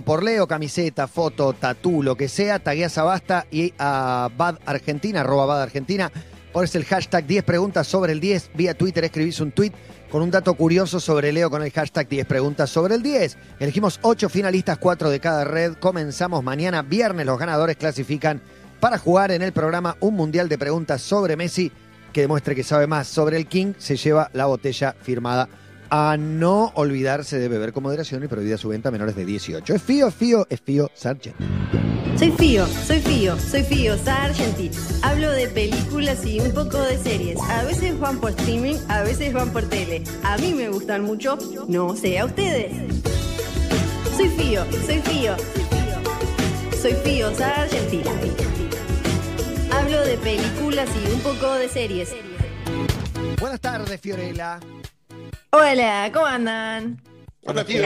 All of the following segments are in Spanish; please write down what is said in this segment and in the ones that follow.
por Leo, camiseta, foto, tatú, lo que sea, tagueas a y a Bad Argentina, arroba Bad Argentina. Pones el hashtag 10 preguntas sobre el 10. Vía Twitter escribís un tweet con un dato curioso sobre Leo con el hashtag 10 preguntas sobre el 10. Elegimos 8 finalistas, 4 de cada red. Comenzamos mañana, viernes. Los ganadores clasifican para jugar en el programa un mundial de preguntas sobre Messi que demuestre que sabe más sobre el King. Se lleva la botella firmada a no olvidarse de beber con moderación y prohibida su venta a menores de 18. Es Fío, Fío, es Fío Sargent. Soy Fío, soy Fío, soy Fío Sargenti. Hablo de películas y un poco de series. A veces van por streaming, a veces van por tele. A mí me gustan mucho, no sé a ustedes. Soy Fío, soy Fío. Soy Fío Sargenti. Hablo de películas y un poco de series. Buenas tardes, Fiorella. Hola, ¿cómo andan? Hola, tío.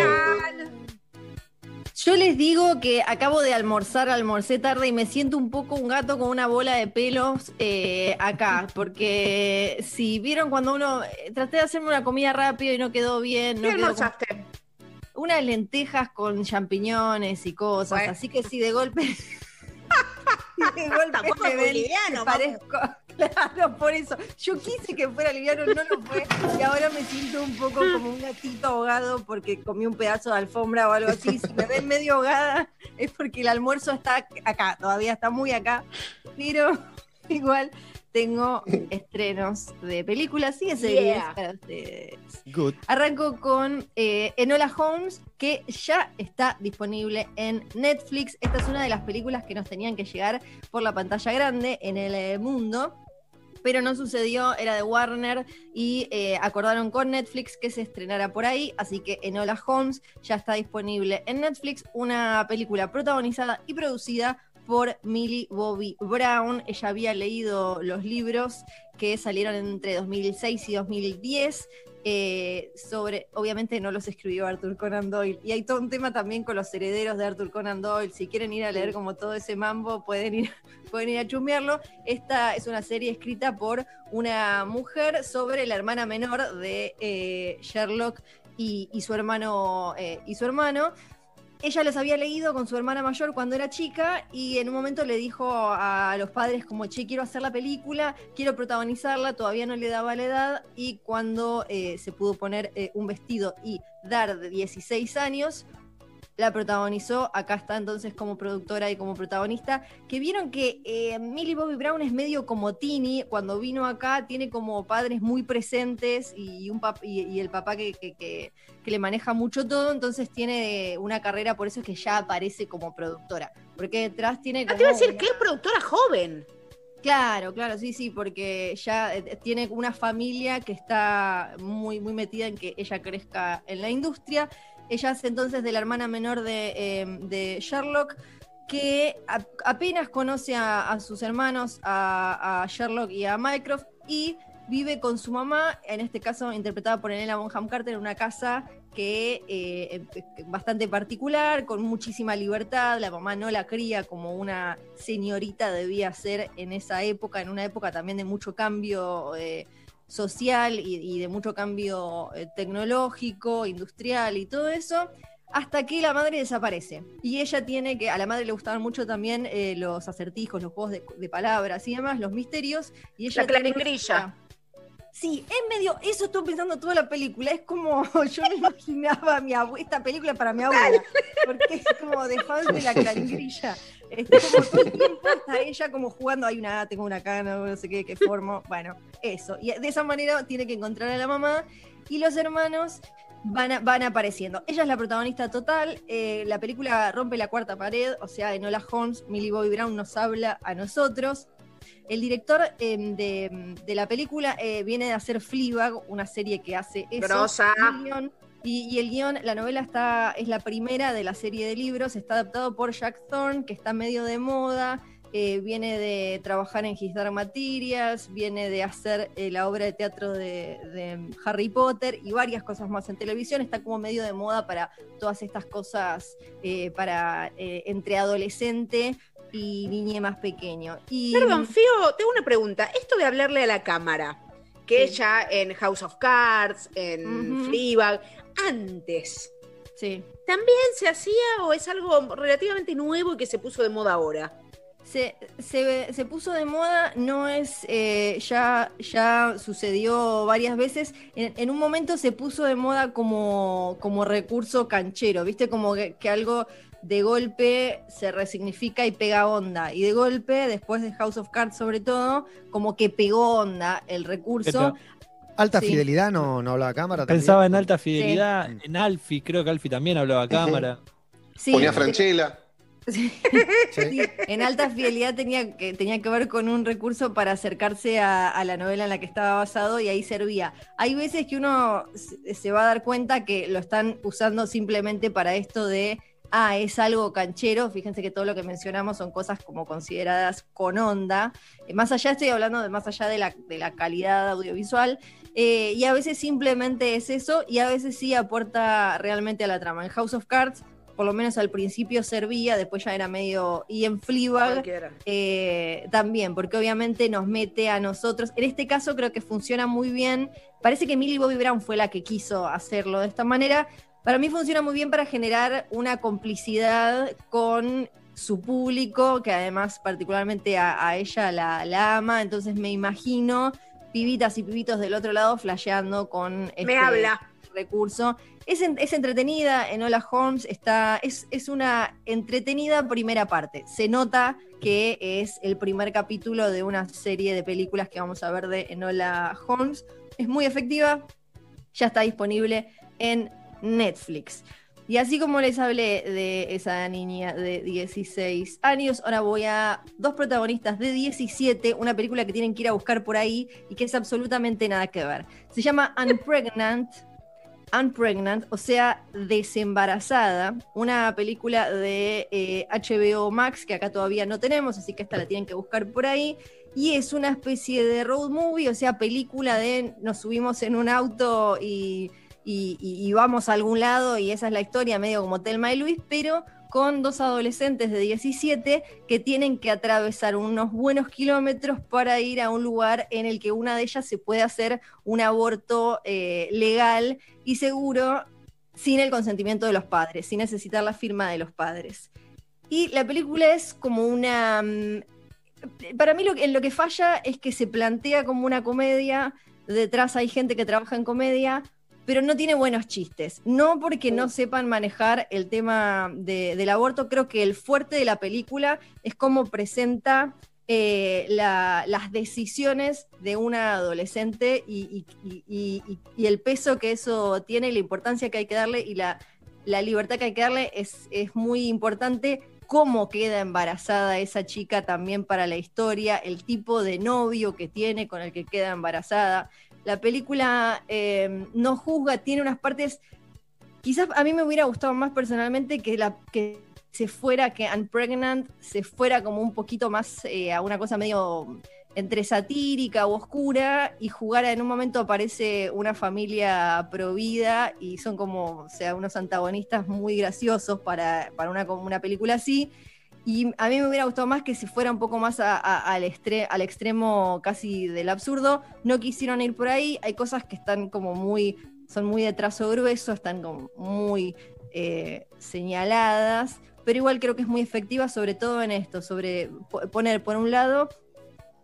Yo les digo que acabo de almorzar, almorcé tarde y me siento un poco un gato con una bola de pelos eh, acá, porque si vieron cuando uno eh, traté de hacerme una comida rápido y no quedó bien, no ¿Qué quedó almorzaste? como- unas lentejas con champiñones y cosas, Bueno. así que si de golpe si de golpe me ven liviano, parezco, claro, por eso. Yo quise que fuera liviano, no lo fue, y ahora me siento un poco como un gatito ahogado porque comí un pedazo de alfombra o algo así. Si me ven medio ahogada es porque el almuerzo está acá, todavía está muy acá, pero igual tengo estrenos de películas y de series Yeah. para ustedes. Good. Arranco con eh, Enola Holmes, que ya está disponible en Netflix. Esta es una de las películas que nos tenían que llegar por la pantalla grande en el eh, mundo. Pero no sucedió, era de Warner y eh, acordaron con Netflix que se estrenara por ahí. Así que Enola Holmes ya está disponible en Netflix. Una película protagonizada y producida por Millie Bobby Brown. Ella había leído los libros que salieron entre 2006 y 2010 eh, sobre, obviamente no los escribió Arthur Conan Doyle, y hay todo un tema también con los herederos de Arthur Conan Doyle, si quieren ir a leer como todo ese mambo, pueden ir, pueden ir a chusmearlo. Esta es una serie escrita por una mujer sobre la hermana menor de eh, Sherlock y, y su hermano, eh, y su hermano. Ella los había leído con su hermana mayor cuando era chica y en un momento le dijo a los padres como, che, quiero hacer la película, quiero protagonizarla, todavía no le daba la edad y cuando eh, se pudo poner eh, un vestido y dar de 16 años, la protagonizó, acá está entonces como productora y como protagonista, que vieron que eh, Millie Bobby Brown es medio como Tini, cuando vino acá tiene como padres muy presentes y, un pap- y, y el papá que, que- que- que le maneja mucho todo, entonces tiene una carrera, por eso es que ya aparece como productora, porque detrás tiene... Ah, Como te iba a decir una- que es productora joven. Claro, claro, sí, sí, porque ya eh, tiene una familia que está muy, muy metida en que ella crezca en la industria. Ella es entonces de la hermana menor de, eh, de Sherlock, que apenas conoce a, sus hermanos, a, Sherlock y a Mycroft, y vive con su mamá, en este caso interpretada por Elena Bonham Carter, en una casa que eh, bastante particular, con muchísima libertad. La mamá no la cría como una señorita debía ser en esa época, en una época también de mucho cambio eh, social y, y de mucho cambio eh, tecnológico, industrial y todo eso. Hasta que la madre desaparece. Y ella tiene que, a la madre le gustaban mucho también eh, los acertijos, los juegos de, de palabras y demás, los misterios. Y ella La claringrilla. Sí, es medio, eso estoy pensando toda la película, es como yo me imaginaba mi esta película para mi abuela, porque es como de fan de la claringrilla. Está como todo el tiempo está ella como jugando, hay una, tengo una cana, no sé qué, qué formo, bueno, eso. Y de esa manera tiene que encontrar a la mamá y los hermanos van, a- van apareciendo. Ella es la protagonista total, eh, la película rompe la cuarta pared, o sea, Enola Holmes, Millie Bobby Brown nos habla a nosotros. El director eh, de, de la película eh, viene de hacer Fleabag, una serie que hace eso. Grosa. Y el guión- Y, y el guion, la novela está, es la primera de la serie de libros, está adaptado por Jack Thorne, que está medio de moda, eh, viene de trabajar en His Dark Materials, viene de hacer eh, la obra de teatro de, de Harry Potter y varias cosas más en televisión, está como medio de moda para todas estas cosas eh, para entre adolescente y niñe más pequeño. Y, Perdón, Fío, tengo una pregunta. Esto de hablarle a la cámara, que Sí. ella en House of Cards, en. Fleabag, antes, Sí. ¿También se hacía o es algo relativamente nuevo y que se puso de moda ahora? Se, se, se puso de moda, no es, eh, ya, ya sucedió varias veces. En, en un momento se puso de moda como, como recurso canchero, ¿viste? Como que, que algo de golpe se resignifica y pega onda. Y de golpe, después de House of Cards sobre todo, como que pegó onda el recurso. Alta Sí. fidelidad no, no hablaba cámara. también? Pensaba en alta fidelidad, en Alfie, creo que Alfie también hablaba a cámara. Sí, Ponía Franchella. Sí. En alta fidelidad tenía que, tenía que ver con un recurso para acercarse a, la novela en la que estaba basado y ahí servía. Hay veces que uno se, se va a dar cuenta que lo están usando simplemente para esto de, ah, es algo canchero. Fíjense que todo lo que mencionamos son cosas como consideradas con onda. Eh, más allá, estoy hablando de más allá de la, de la calidad audiovisual. eh, y a veces simplemente es eso y a veces sí aporta realmente a la trama. En House of Cards por lo menos al principio servía, después ya era medio. Y en Fleabag eh, también, porque obviamente nos mete a nosotros. En este caso creo que funciona muy bien. Parece que Millie Bobby Brown fue la que quiso hacerlo de esta manera. Para mí funciona muy bien para generar una complicidad con su público, que además particularmente a, a ella la, la ama. Entonces me imagino pibitas y pibitos del otro lado flasheando con este, Me habla. Recurso. Es, en- es entretenida, Enola Holmes está, es, es una entretenida primera parte. Se nota que es el primer capítulo de una serie de películas que vamos a ver de Enola Holmes. Es muy efectiva, ya está disponible en Netflix. Y así como les hablé de esa niña de 16 años, ahora voy a dos protagonistas de 17, una película que tienen que ir a buscar por ahí y que es absolutamente nada que ver. Se llama Unpregnant, Unpregnant, o sea, desembarazada, una película de eh, HBO Max que acá todavía no tenemos, así que esta la tienen que buscar por ahí. Y es una especie de road movie, o sea, película de nos subimos en un auto y, y- vamos a algún lado y esa es la historia, medio como Telma y Luis, pero con dos adolescentes de 17 que tienen que atravesar unos buenos kilómetros para ir a un lugar en el que una de ellas se puede hacer un aborto eh, legal y seguro sin el consentimiento de los padres, sin necesitar la firma de los padres. Y la película es como una... mm, Para mí lo en lo que falla es que se plantea como una comedia, detrás hay gente que trabaja en comedia, pero no tiene buenos chistes. No porque no sepan manejar el tema de- del aborto, creo que el fuerte de la película es cómo presenta eh, la- las decisiones de una adolescente y, y- y- y- y- y el peso que eso tiene, la importancia que hay que darle y la, la libertad que hay que darle es, es muy importante. Cómo queda embarazada esa chica también para la historia, el tipo de novio que tiene con el que queda embarazada. La película eh, no juzga, tiene unas partes. Quizás a mí me hubiera gustado más personalmente que la que se fuera, que Unpregnant se fuera como un poquito más eh, a una cosa medio entre satírica o oscura y jugara en un momento aparece una familia provida y son como, o sea, unos antagonistas muy graciosos para, para una, una película así. Y a mí me hubiera gustado más que se fuera un poco más al, extremo casi del absurdo. No quisieron ir por ahí. Hay cosas que están como muy, son muy de trazo grueso, están como muy eh, señaladas, pero igual creo que es muy efectiva, sobre todo en esto, sobre po- poner por un lado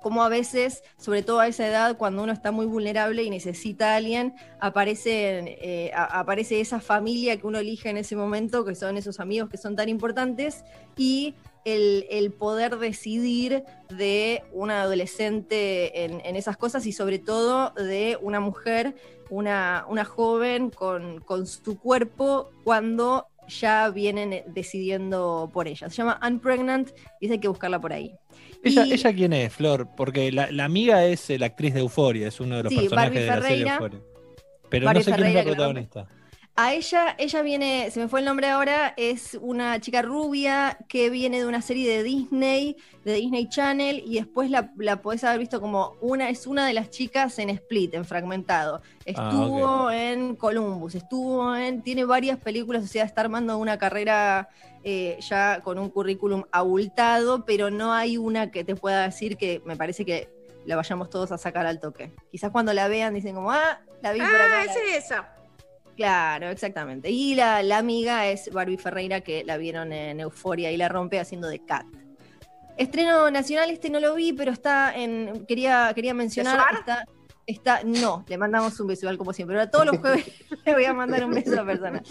como a veces, sobre todo a esa edad, cuando uno está muy vulnerable y necesita a alguien, aparece, eh, aparece esa familia que uno elige en ese momento, que son esos amigos que son tan importantes, y el, el poder decidir de una adolescente en, en esas cosas y sobre todo de una mujer, una, una joven con, con su cuerpo cuando ya vienen decidiendo por ella. Se llama Unpregnant y hay que buscarla por ahí. ¿Ella, Y- ¿Ella quién es, Flor? Porque la, la amiga es eh, la actriz de Euforia, es uno de los Sí, personajes Barbie de la serie. Euforia. Pero Barbie no sé quién es Ferreira, la que la protagonista. A ella, ella viene, se me fue el nombre ahora, es una chica rubia que viene de una serie de Disney, de Disney Channel, y después la, la podés haber visto como una, es una de las chicas en Split, en Fragmentado. Estuvo en Columbus, estuvo en, tiene varias películas, o sea, está armando una carrera eh, ya con un currículum abultado, pero no hay una que te pueda decir que me parece que la vayamos todos a sacar al toque. Quizás cuando la vean dicen como, ah, la vi por acá. Ah, es esa. Claro, exactamente. Y la, la amiga es Barbie Ferreira, que la vieron en Euforia y la rompe haciendo de Cat. Estreno nacional, este no lo vi, pero está en. Quería, quería mencionar. Está, está, no, le mandamos un beso, como siempre. Ahora todos los jueves le voy a mandar un beso a la persona.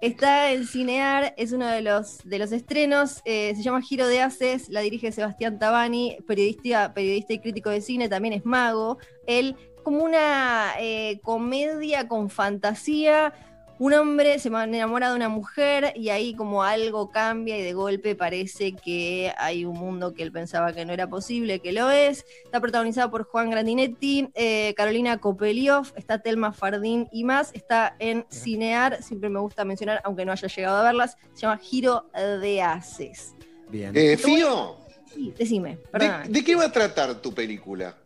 Está en Cinear, es uno de los, de los estrenos, eh, se llama Giro de Haces, la dirige Sebastián Tabani, periodista, periodista y crítico de cine, también es mago. Él, como una eh, comedia con fantasía, un hombre se enamora de una mujer y ahí como algo cambia y de golpe parece que hay un mundo que él pensaba que no era posible, que lo es. Está protagonizado por Juan Grandinetti, eh, Carolina Kopeliov, está Telma Fardín y más. Está en Cinear, siempre me gusta mencionar, aunque no haya llegado a verlas, se llama Giro de Haces. Bien. Eh, Fío, Sí, decime, ¿de, de qué va a tratar tu película?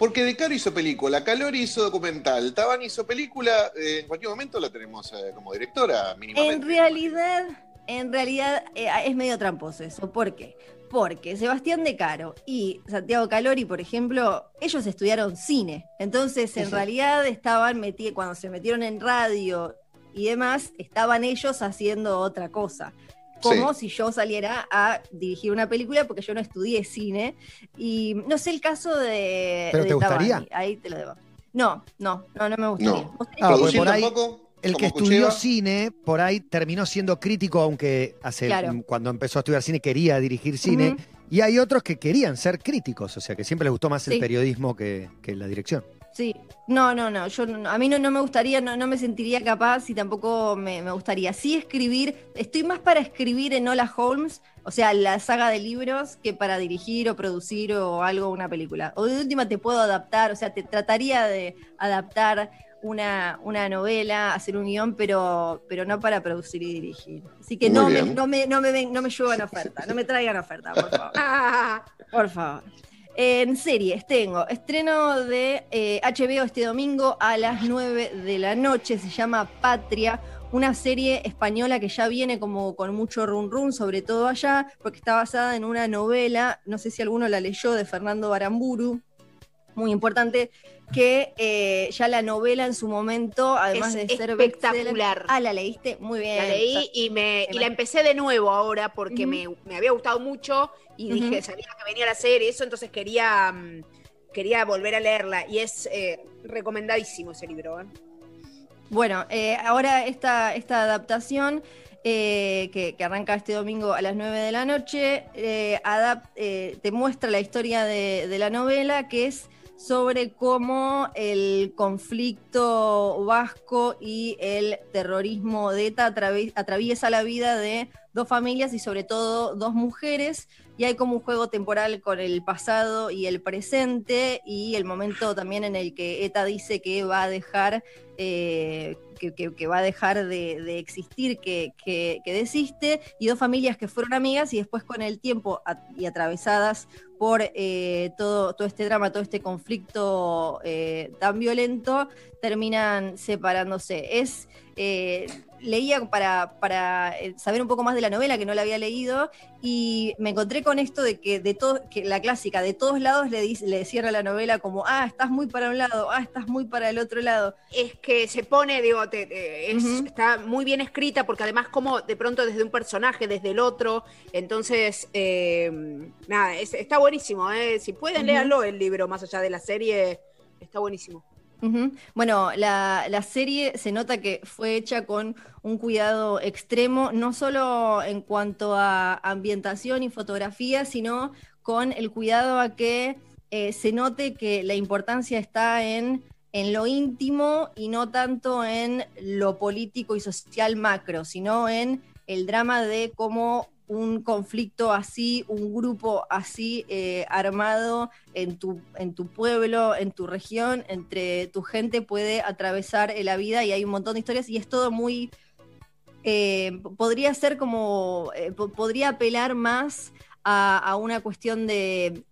Porque De Caro hizo película, Calori hizo documental, Taban hizo película, eh, en cualquier momento la tenemos eh, como directora mínimamente. En realidad, en realidad eh, es medio tramposo eso. ¿Por qué? Porque Sebastián De Caro y Santiago Calori, por ejemplo, ellos estudiaron cine. Entonces, en realidad estaban metidos, cuando se metieron en radio y demás, estaban ellos haciendo otra cosa. Como si yo saliera a dirigir una película porque yo no estudié cine. Y no sé el caso de. ¿Pero de te gustaría? Tabani, Ahí te lo debo. No, no, no, no me gustaría. No. ¿Vos tenés Ah, que- porque ¿Producir por ahí- tampoco? El que ¿Como estudió Cucheva? cine, por ahí terminó siendo crítico, aunque hace Claro. cuando empezó a estudiar cine quería dirigir cine. Y hay otros que querían ser críticos, o sea, que siempre les gustó más el periodismo que, que la dirección. Sí, no, no, no, yo no- a mí no, no me gustaría, no, no me sentiría capaz y tampoco me, me gustaría. Sí escribir, estoy más para escribir en Hola Holmes, o sea, la saga de libros, que para dirigir o producir o algo, una película. O de última te puedo adaptar, o sea, te trataría de adaptar una, una novela, hacer un guion, pero, pero no para producir y dirigir. Así que no me, no, me, no, me no me llevan oferta, no me traigan oferta, por favor. Ah, Por favor. En series tengo. Estreno de eh, HBO este domingo a las 9 de la noche, se llama Patria, una serie española que ya viene como con mucho run run, sobre todo allá, porque está basada en una novela, no sé si alguno la leyó, de Fernando Baramburu, muy importante, que eh, ya la novela en su momento, además Es de ser espectacular. Ah, la leíste muy bien. La leí y, me, y la empecé de nuevo ahora porque me, me había gustado mucho y dije, sabía que venía la serie, eso, entonces quería, mm, quería volver a leerla. Y es eh, recomendadísimo ese libro. ¿eh? Bueno, ahora esta, esta adaptación eh, que, que arranca este domingo a las 9 de la noche eh, eh, te muestra la historia de, de la novela que es sobre cómo el conflicto vasco y el terrorismo de ETA atravi- atraviesa la vida de dos familias y sobre todo dos mujeres. Y hay como un juego temporal con el pasado y el presente y el momento también en el que ETA dice que va a dejar eh, que, va a dejar de, existir, que, desiste, y dos familias que fueron amigas y después con el tiempo y atravesadas por eh, todo, todo este drama, todo este conflicto eh, tan violento, terminan separándose. Es, eh, leía para, para eh, saber un poco más de la novela, que no la había leído, y me encontré con esto de que de todo, que la clásica, de todos lados le, dice- le cierra la novela como, ah, estás muy para un lado, ah, estás muy para el otro lado. Es que se pone, digo, te- te- es- Ujú. está muy bien escrita porque además como de pronto desde un personaje, desde el otro, entonces, eh, nada, es- está buenísimo. ¿eh? Si pueden, Ujú. léanlo el libro, más allá de la serie, está buenísimo. Bueno, la, la serie se nota que fue hecha con un cuidado extremo, no solo en cuanto a ambientación y fotografía, sino con el cuidado a que eh, se note que la importancia está en, en lo íntimo y no tanto en lo político y social macro, sino en el drama de cómo un conflicto así, un grupo así eh, armado en tu, en tu pueblo, en tu región, entre tu gente puede atravesar eh, la vida y hay un montón de historias y es todo muy... eh, podría ser como, po- podría apelar más a, una cuestión de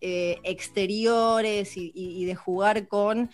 exteriores y, de jugar con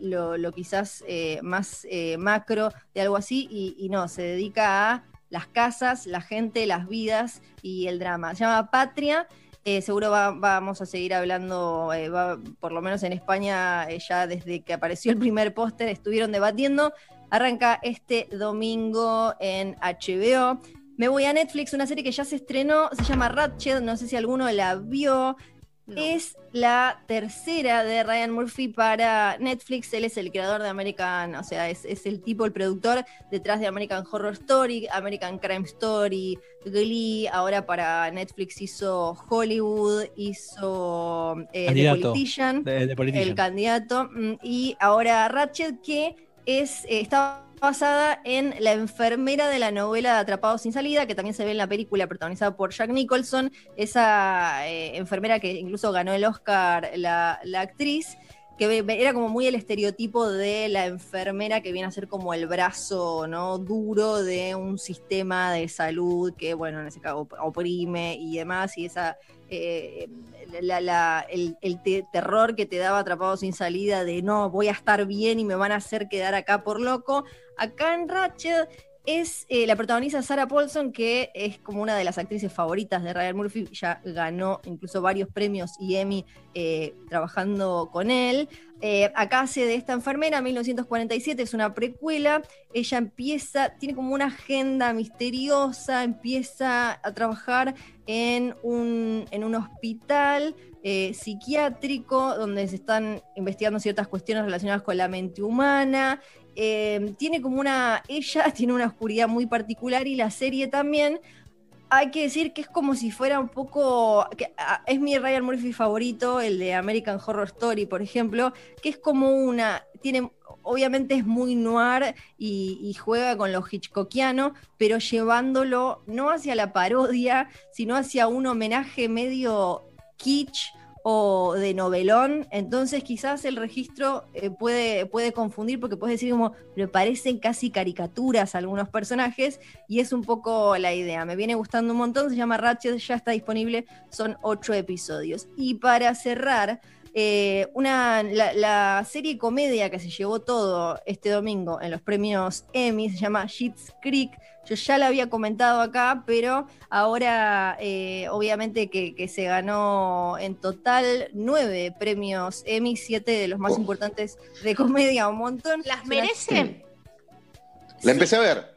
lo, quizás más macro de algo así y, y no, se dedica a las casas, la gente, las vidas y el drama. Se llama Patria. eh, seguro va- vamos a seguir hablando, eh, por lo menos en España, eh, ya desde que apareció el primer póster, estuvieron debatiendo. arranca este domingo en HBO. Me voy a Netflix, una serie que ya se estrenó, se llama Ratchet, no sé si alguno la vio. No. Es la tercera de Ryan Murphy para Netflix. Él es el creador de American, o sea, es, es el tipo, el productor detrás de American Horror Story, American Crime Story, Glee. Ahora para Netflix hizo Hollywood, hizo eh, The. Politician De, de Politician. el candidato. mm, Y ahora Ratchet, que es, eh, está basada en la enfermera de la novela Atrapados sin salida, que también se ve en la película protagonizada por Jack Nicholson, esa eh, enfermera que incluso ganó el Oscar la, la actriz, que era como muy el estereotipo de la enfermera que viene a ser como el brazo no duro de un sistema de salud que, bueno, en ese caso op- oprime y demás, y esa eh, el, el te- terror que te daba atrapado sin salida de no, voy a estar bien y me van a hacer quedar acá por loco. Acá en Ratchet es eh, la protagonista Sarah Paulson, que es como una de las actrices favoritas de Ryan Murphy, ya ganó incluso varios premios y Emmy eh, trabajando con él. Eh, acá hace de esta enfermera, 1947, es una precuela. Ella empieza, tiene como una agenda misteriosa, empieza a trabajar en un, en un hospital eh, psiquiátrico donde se están investigando ciertas cuestiones relacionadas con la mente humana. Eh, tiene como una, ella tiene una oscuridad muy particular y la serie también. Hay que decir que es como si fuera un poco, que, es mi Ryan Murphy favorito, el de American Horror Story, por ejemplo, que es como una, tiene, obviamente es muy noir y, y juega con lo hitchcockiano, pero llevándolo no hacia la parodia, sino hacia un homenaje medio kitsch o de novelón, entonces quizás el registro eh, puede, puede confundir porque puedes decir como, pero parecen casi caricaturas algunos personajes y es un poco la idea. Me viene gustando un montón, se llama Ratchet, ya está disponible, son ocho episodios. Y para cerrar, eh, una, la, la serie comedia que se llevó todo este domingo en los premios Emmy se llama Schitt's Creek. Yo ya la había comentado acá, pero ahora eh, obviamente que, que se ganó en total nueve premios Emmy, siete de los más Oh. importantes de comedia, un montón. ¿Las merece? La empecé a ver.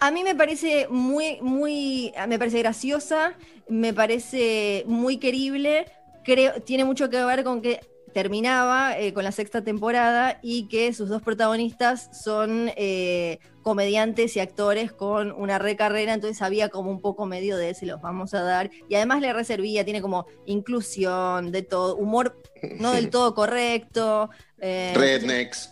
a mí me parece muy, muy, me parece graciosa, me parece muy querible, creo, tiene mucho que ver con que terminaba eh, con la sexta temporada y que sus dos protagonistas son eh, comediantes y actores con una recarrera, entonces había como un poco medio de se los vamos a dar. Y además le reservía, tiene como inclusión de todo, humor no del todo correcto. eh, Rednecks.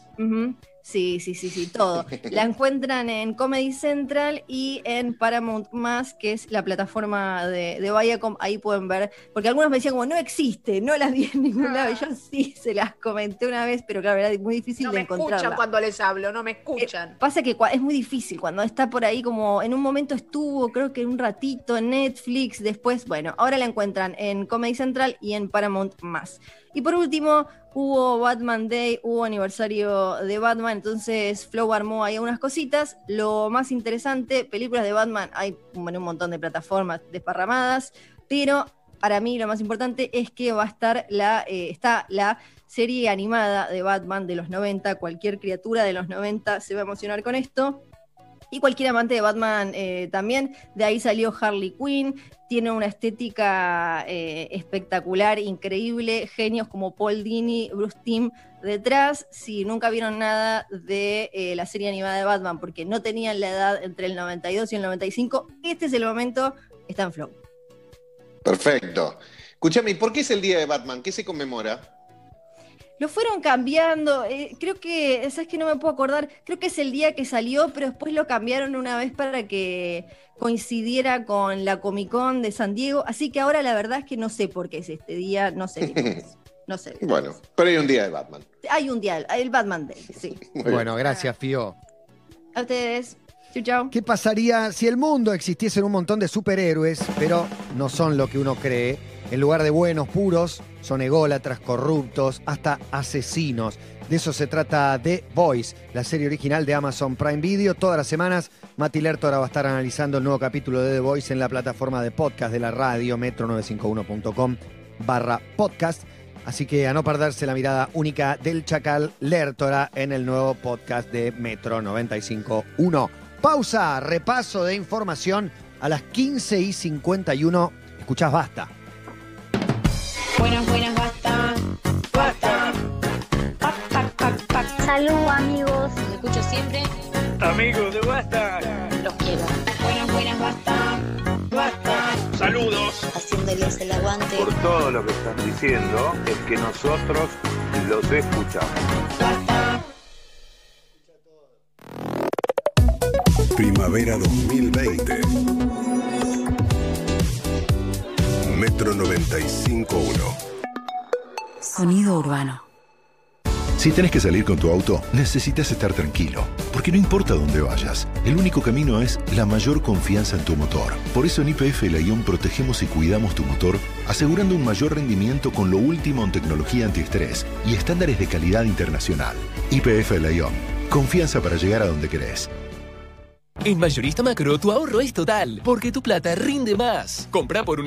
Sí, sí, sí, sí, todo. La encuentran en Comedy Central y en Paramount Más, que es la plataforma de, de Viacom. Ahí pueden ver, porque algunos me decían como, no existe, no las vi en ningún lado. Y yo sí, se las comenté una vez, pero claro, era muy difícil No de me escuchan cuando les hablo, no me escuchan. Pasa que es muy difícil cuando está por ahí, como en un momento estuvo, creo que un ratito en Netflix, después, bueno, ahora la encuentran en Comedy Central y en Paramount Más. Y por último, hubo Batman Day, hubo aniversario de Batman, entonces Flow armó ahí unas cositas. Lo más interesante, películas de Batman, hay en un montón de plataformas desparramadas, pero para mí lo más importante es que va a estar la, eh, está la serie animada de Batman de los 90, cualquier criatura de los 90 se va a emocionar con esto. Y cualquier amante de Batman eh, también. De ahí salió Harley Quinn. Tiene una estética eh, espectacular, increíble. Genios como Paul Dini, Bruce Timm detrás. Si nunca vieron nada de eh, la serie animada de Batman porque no tenían la edad entre el 92 y el 95, este es el momento. Está en Flow. Perfecto. Escúchame, ¿y por qué es el día de Batman? ¿Qué se conmemora? Lo fueron cambiando, eh, creo que, sabes que no me puedo acordar, creo que es el día que salió, pero después lo cambiaron una vez para que coincidiera con la Comic Con de San Diego, así que ahora la verdad es que no sé por qué es este día, no sé qué es, no sé. Bueno, pero hay un día de Batman. Hay un día, el Batman Day, sí. Bueno, gracias, Fío. A ustedes, chau chau. ¿Qué pasaría si el mundo existiesen un montón de superhéroes, pero no son lo que uno cree? En lugar de buenos, puros, son ególatras, corruptos, hasta asesinos. De eso se trata The Voice, la serie original de Amazon Prime Video. Todas las semanas, Mati Lertora va a estar analizando el nuevo capítulo de The Voice en la plataforma de podcast de la radio, metro951.com barra podcast. Así que a no perderse la mirada única del Chacal Lertora en el nuevo podcast de Metro 95.1. Pausa, repaso de información a las 15 y 51. Escuchás Basta. Buenas, buenas, basta. Basta. Pac, pac, pac, pac. Salud amigos. Los escucho siempre. Amigos de Basta. Los quiero. Buenas, buenas, basta. Basta. Saludos. Haciéndoles el aguante. Por todo lo que están diciendo, es que nosotros los escuchamos. Basta. Primavera 2020. Metro 95.1. Sonido urbano. Si tenés que salir con tu auto, necesitas estar tranquilo, porque no importa dónde vayas, el único camino es la mayor confianza en tu motor. Por eso en IPF Laión protegemos y cuidamos tu motor, asegurando un mayor rendimiento con lo último en tecnología antiestrés y estándares de calidad internacional. IPF Laión, confianza para llegar a donde querés. En Mayorista Macro tu ahorro es total, porque tu plata rinde más. Compra por un